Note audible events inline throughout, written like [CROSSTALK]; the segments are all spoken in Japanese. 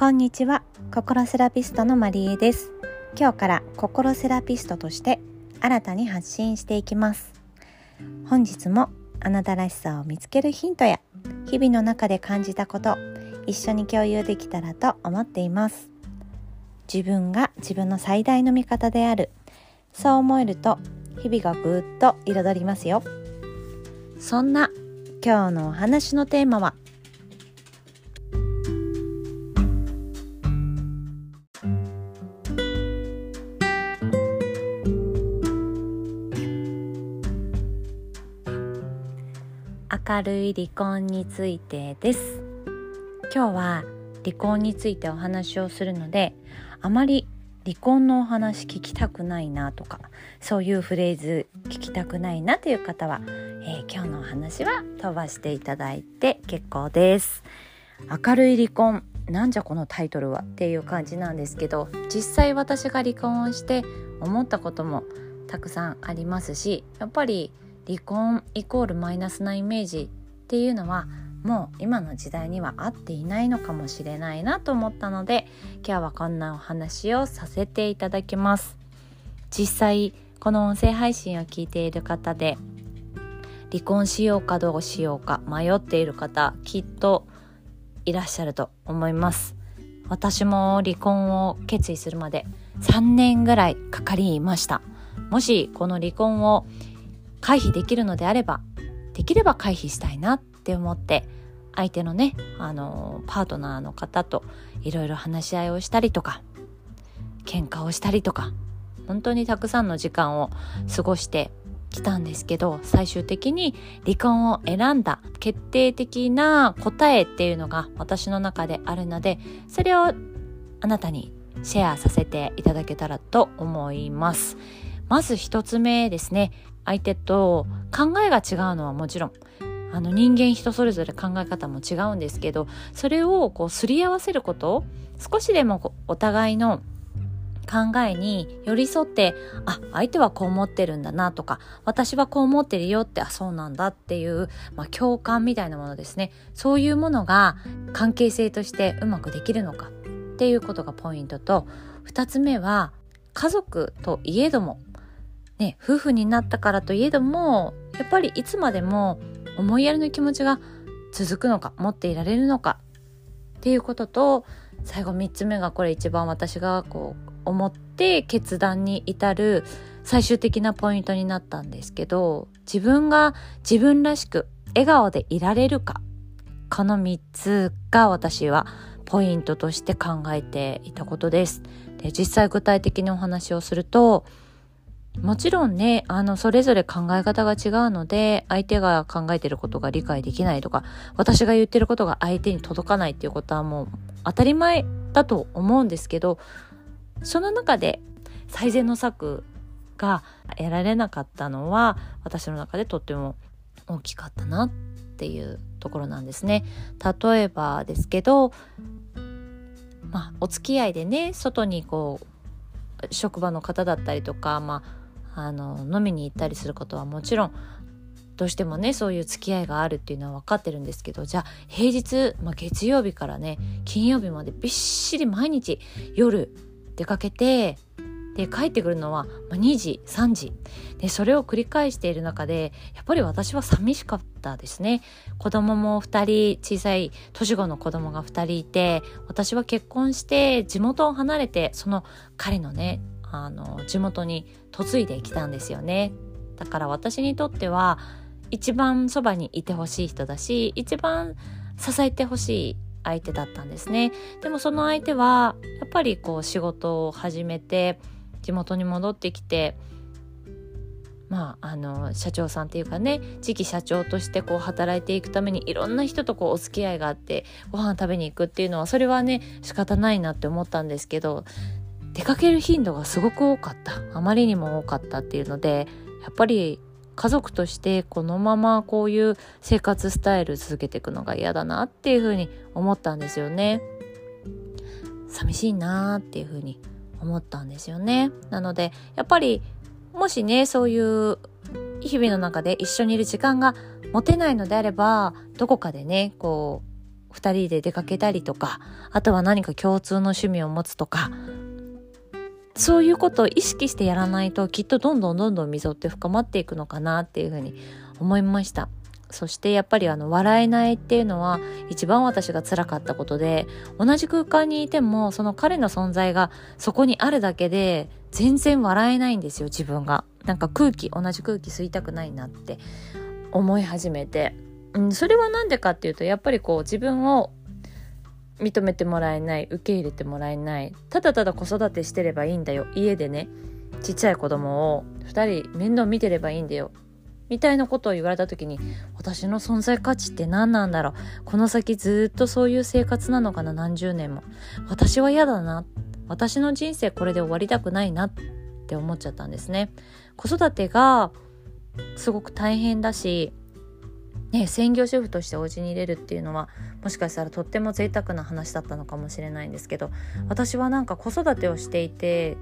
こんにちは。心セラピストのマリエです。今日から心セラピストとして新たに発信していきます。本日もあなたらしさを見つけるヒントや日々の中で感じたこと一緒に共有できたらと思っています。自分が自分の最大の味方である。そう思えると日々がぐっと彩りますよ。そんな今日のお話のテーマは明るい離婚についてです。今日は離婚についてお話をするのであまり離婚のお話聞きたくないなとかそういうフレーズ聞きたくないなという方は、えー、今日のお話は飛ばしていただいて結構です。明るい離婚なんじゃこのタイトルはっていう感じなんですけど実際私が離婚をして思ったこともたくさんありますしやっぱり離婚イコールマイナスなイメージっていうのはもう今の時代には合っていないのかもしれないなと思ったので今日はこんなお話をさせていただきます。実際この音声配信を聞いている方で離婚しようかどうしようか迷っている方きっといらっしゃると思います。私も離婚を決意するまで3年ぐらいかかりました。もしこの離婚を回避できるのであればできれば回避したいなって思って相手のねあのパートナーの方といろいろ話し合いをしたりとか喧嘩をしたりとか本当にたくさんの時間を過ごしてきたんですけど最終的に離婚を選んだ決定的な答えっていうのが私の中であるのでそれをあなたにシェアさせていただけたらと思います。まず一つ目ですね相手と考えが違うのはもちろんあの人間人それぞれ考え方も違うんですけどそれをこうすり合わせること少しでもお互いの考えに寄り添ってあ相手はこう思ってるんだなとか私はこう思ってるよってあそうなんだっていう、まあ、共感みたいなものですね。そういうものが関係性としてうまくできるのかっていうことがポイントと2つ目は家族といえどもね、夫婦になったからといえどもやっぱりいつまでも思いやりの気持ちが続くのか持っていられるのかっていうことと最後3つ目がこれ一番私がこう思って決断に至る最終的なポイントになったんですけど自分が自分らしく笑顔でいられるかこの3つが私はポイントとして考えていたことです。で実際具体的にお話をするともちろんね、あの、それぞれ考え方が違うので、相手が考えてることが理解できないとか、私が言ってることが相手に届かないっていうことはもう当たり前だと思うんですけど、その中で最善の策が得られなかったのは、私の中でとっても大きかったなっていうところなんですね。例えばですけど、まあ、お付き合いでね、外にこう、職場の方だったりとか、まあ、あの飲みに行ったりすることはもちろんどうしてもねそういう付き合いがあるっていうのは分かってるんですけどじゃあ平日、まあ、月曜日からね金曜日までびっしり毎日夜出かけてで帰ってくるのは2時3時。でそれを繰り返している中でやっぱり私は寂しかったですね。子供も2人小さい年子の子供が2人いて私は結婚して地元を離れてその彼のねあの地元に嫁いできたんですよね。だから私にとっては一番そばにいてほしい人だし一番支えてほしい相手だったんですね。でもその相手はやっぱりこう仕事を始めて地元に戻ってきてまあ、あの社長さんっていうかね次期社長としてこう働いていくためにいろんな人とこうお付き合いがあってご飯食べに行くっていうのはそれはね仕方ないなって思ったんですけど出かける頻度がすごく多かった。あまりにも多かったっていうのでやっぱり家族としてこのままこういう生活スタイル続けていくのが嫌だなっていうふうに思ったんですよね。寂しいなっていうふうに思ったんですよね。なのでやっぱりもしねそういう日々の中で一緒にいる時間が持てないのであればどこかでねこう2人で出かけたりとかあとは何か共通の趣味を持つとかそういうことを意識してやらないときっとどんどんどんどん溝って深まっていくのかなっていうふうに思いました。そしてやっぱりあの笑えないっていうのは一番私が辛かったことで同じ空間にいてもその彼の存在がそこにあるだけで全然笑えないんですよ自分が。なんか空気同じ空気吸いたくないなって思い始めて、うん、それは何でかっていうとやっぱりこう自分を認めてもらえない受け入れてもらえない。ただただ子育てしてればいいんだよ。家でねちっちゃい子供を2人面倒見てればいいんだよ。みたいなことを言われた時に私の存在価値って何なんだろう。この先ずっとそういう生活なのかな何十年も。私は嫌だな。私の人生これで終わりたくないな。って思っちゃったんですね。子育てがすごく大変だしね、専業主婦としてお家に入れるっていうのはもしかしたらとっても贅沢な話だったのかもしれないんですけど私はなんか子育てをしていて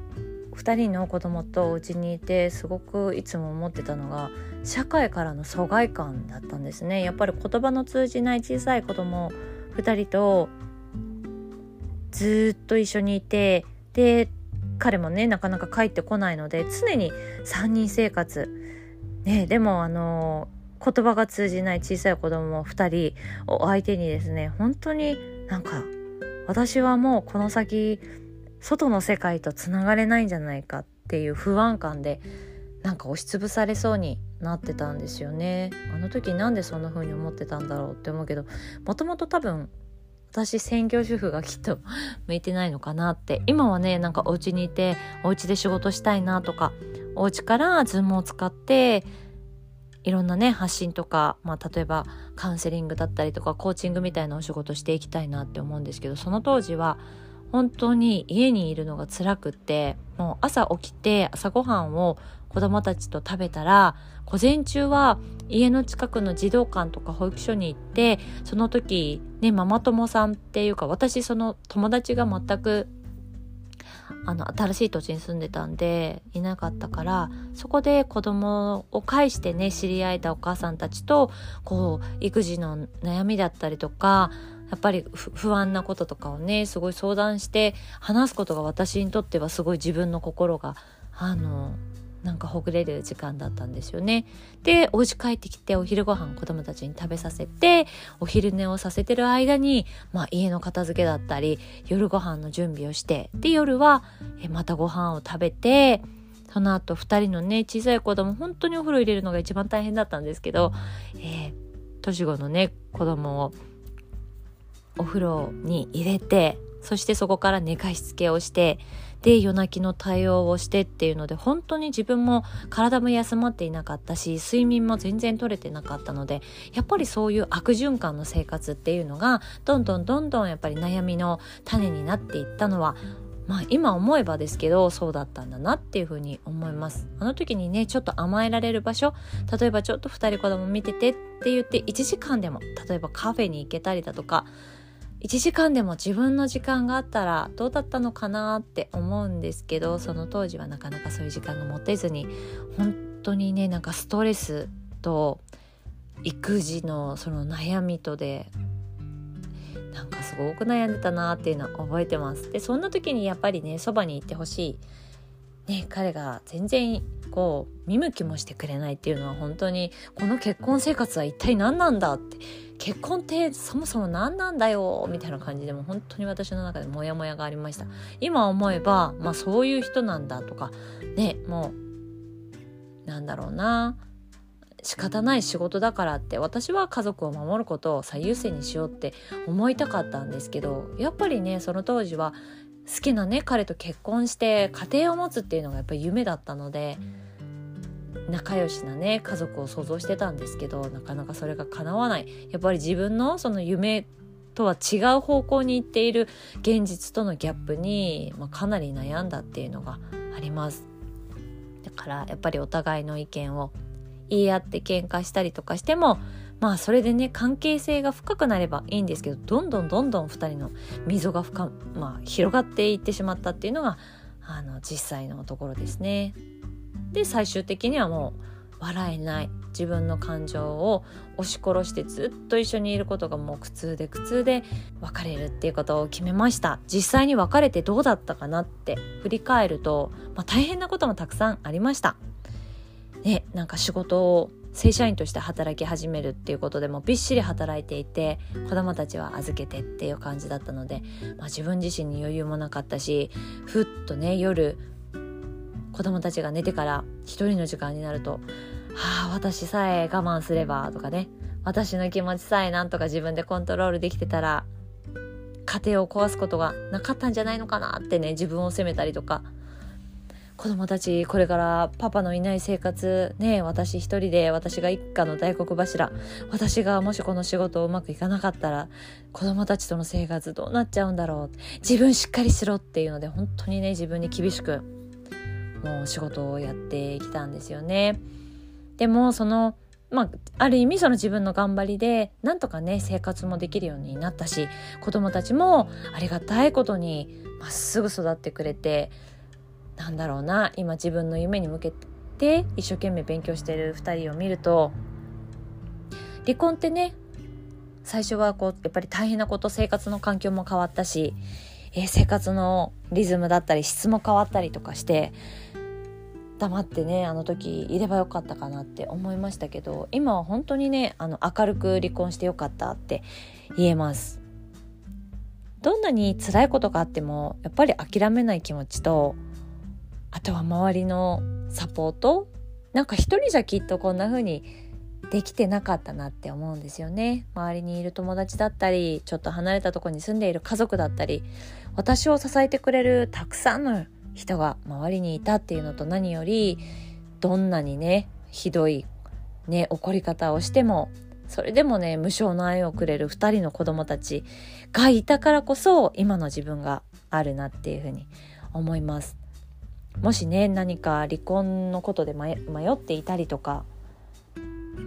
2人の子供とお家にいてすごくいつも思ってたのが社会からの疎外感だったんですね。やっぱり言葉の通じない小さい子供2人とずっと一緒にいてで彼もねなかなか帰ってこないので常に3人生活。ねでもあの言葉が通じない小さい子供2人を相手にですね本当になんか私はもうこの先外の世界とつながれないんじゃないかっていう不安感でなんか押しつぶされそうになってたんですよね。あの時なんでそんな風に思ってたんだろうって思うけどもともと多分私専業主婦がきっと [LAUGHS] 向いてないのかなって。今はねなんかお家にいてお家で仕事したいなとかお家からズームを使っていろんなね発信とか、まあ、例えばカウンセリングだったりとかコーチングみたいなお仕事していきたいなって思うんですけどその当時は本当に家にいるのが辛くってもう朝起きて朝ごはんを子供たちと食べたら午前中は家の近くの児童館とか保育所に行ってその時ねママ友さんっていうか私その友達が全くあの新しい土地に住んでたんでいなかったからそこで子供を介してね知り合えたお母さんたちとこう育児の悩みだったりとかやっぱり不安なこととかをねすごい相談して話すことが私にとってはすごい自分の心があのなんかほぐれる時間だったんですよね。でお家帰ってきてお昼ご飯子供たちに食べさせてお昼寝をさせてる間に、まあ、家の片付けだったり夜ご飯の準備をしてで夜はえまたご飯を食べてその後2人のね小さい子供本当にお風呂入れるのが一番大変だったんですけど、えー、年子のね子供をお風呂に入れてそしてそこから寝かしつけをしてで夜泣きの対応をしてっていうので本当に自分も体も休まっていなかったし睡眠も全然取れてなかったのでやっぱりそういう悪循環の生活っていうのがどんどんどんどんやっぱり悩みの種になっていったのはまあ今思えばですけどそうだったんだなっていうふうに思います。あの時にねちょっと甘えられる場所例えばちょっと2人子供見ててって言って1時間でも例えばカフェに行けたりだとか1時間でも自分の時間があったらどうだったのかなって思うんですけどその当時はなかなかそういう時間が持てずに本当にねなんかストレスと育児のその悩みとでなんかすごく悩んでたなっていうのは覚えてます。でそんな時にやっぱりねそばにいてほしい、ね、彼が全然こう見向きもしてくれないっていうのは本当にこの結婚生活は一体何なんだって。結婚ってそもそも何なんだよみたいな感じでも本当に私の中でモヤモヤがありました。今思えばまあそういう人なんだとか。ねもうなんだろうな。仕方ない仕事だからって。私は家族を守ることを最優先にしようって思いたかったんですけどやっぱりねその当時は好きなね彼と結婚して家庭を持つっていうのがやっぱり夢だったので。仲良しなね家族を想像してたんですけどなかなかそれが叶わないやっぱり自分のその夢とは違う方向に行っている現実とのギャップに、まあ、かなり悩んだっていうのがありますだからやっぱりお互いの意見を言い合って喧嘩したりとかしてもまあそれでね関係性が深くなればいいんですけどどんどんどんどん2人の溝が深、まあ、広がっていってしまったっていうのがあの実際のところですね。で最終的にはもう笑えない。自分の感情を押し殺してずっと一緒にいることがもう苦痛で苦痛で別れるっていうことを決めました。実際に別れてどうだったかなって振り返ると、まあ、大変なこともたくさんありました。ねなんか仕事を正社員として働き始めるっていうことでもびっしり働いていて子供たちは預けてっていう感じだったので、まあ、自分自身に余裕もなかったしふっとね夜子供たちが寝てから一人の時間になるとはあ私さえ我慢すればとかね。私の気持ちさえなんとか自分でコントロールできてたら家庭を壊すことがなかったんじゃないのかなってね自分を責めたりとか。子供たちこれからパパのいない生活ね私一人で私が一家の大黒柱。私がもしこの仕事をうまくいかなかったら子供たちとの生活どうなっちゃうんだろう。自分しっかりしろっていうので本当にね自分に厳しくもう仕事をやってきたんですよね。でもそのまあ、ある意味その自分の頑張りでなんとかね生活もできるようになったし子供たちもありがたいことにまっすぐ育ってくれてなんだろうな今自分の夢に向けて一生懸命勉強してる2人を見ると離婚ってね最初はこうやっぱり大変なこと生活の環境も変わったし、えー、生活のリズムだったり質も変わったりとかして黙ってねあの時いればよかったかなって思いましたけど今は本当にねあの明るく離婚してよかったって言えます。どんなに辛いことがあってもやっぱり諦めない気持ちとあとは周りのサポート。なんか一人じゃきっとこんな風にできてなかったなって思うんですよね周りにいる友達だったりちょっと離れたとこに住んでいる家族だったり私を支えてくれるたくさんの人が周りにいたっていうのと何よりどんなにねひどいね怒り方をしてもそれでもね無償の愛をくれる2人の子供たちがいたからこそ今の自分があるなっていうふうに思います。もしね何か離婚のことで迷っていたりとか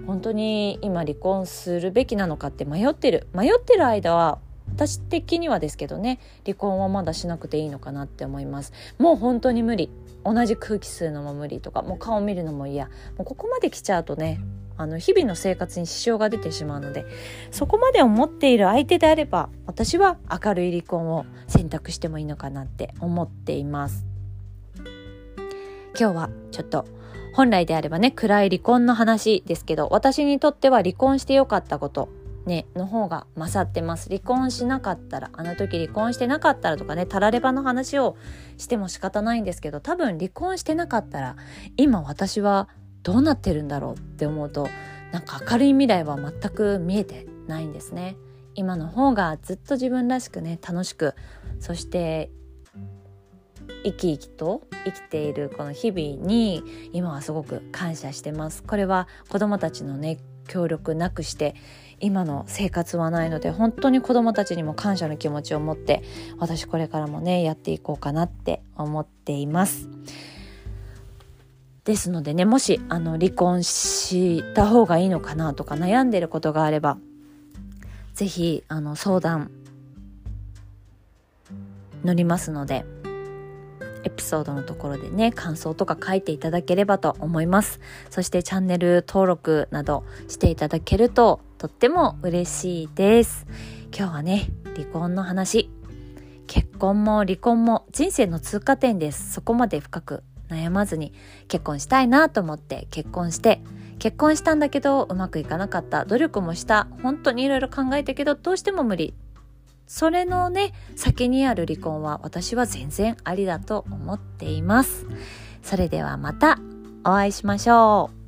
本当に今離婚するべきなのかって迷ってる。迷ってる間は私的にはですけどね離婚はまだしなくていいのかなって思います。もう本当に無理。同じ空気吸うのも無理とかもう顔見るのも嫌。もうここまで来ちゃうとねあの日々の生活に支障が出てしまうのでそこまで思っている相手であれば私は明るい離婚を選択してもいいのかなって思っています。今日はちょっと本来であればね暗い離婚の話ですけど私にとっては離婚してよかったことね、の方が勝ってます。離婚しなかったらあの時離婚してなかったらとかねたらればの話をしても仕方ないんですけど多分離婚してなかったら今私はどうなってるんだろうって思うとなんか明るい未来は全く見えてないんですね。今の方がずっと自分らしくね楽しくそして生き生きと生きているこの日々に今はすごく感謝してますこれは子供たちのね協力なくして今の生活はないので本当に子どもたちにも感謝の気持ちを持って私これからもねやっていこうかなって思っています。ですのでねもしあの離婚した方がいいのかなとか悩んでることがあれば是非相談乗りますのでエピソードのところでね、感想とか書いていただければと思います。そしてチャンネル登録などしていただけるととっても嬉しいです。今日はね、離婚の話。結婚も離婚も人生の通過点です。そこまで深く悩まずに結婚したいなと思って結婚して結婚したんだけどうまくいかなかった努力もした本当にいろいろ考えたけどどうしても無理それのね先にある離婚は私は全然ありだと思っています。それではまたお会いしましょう。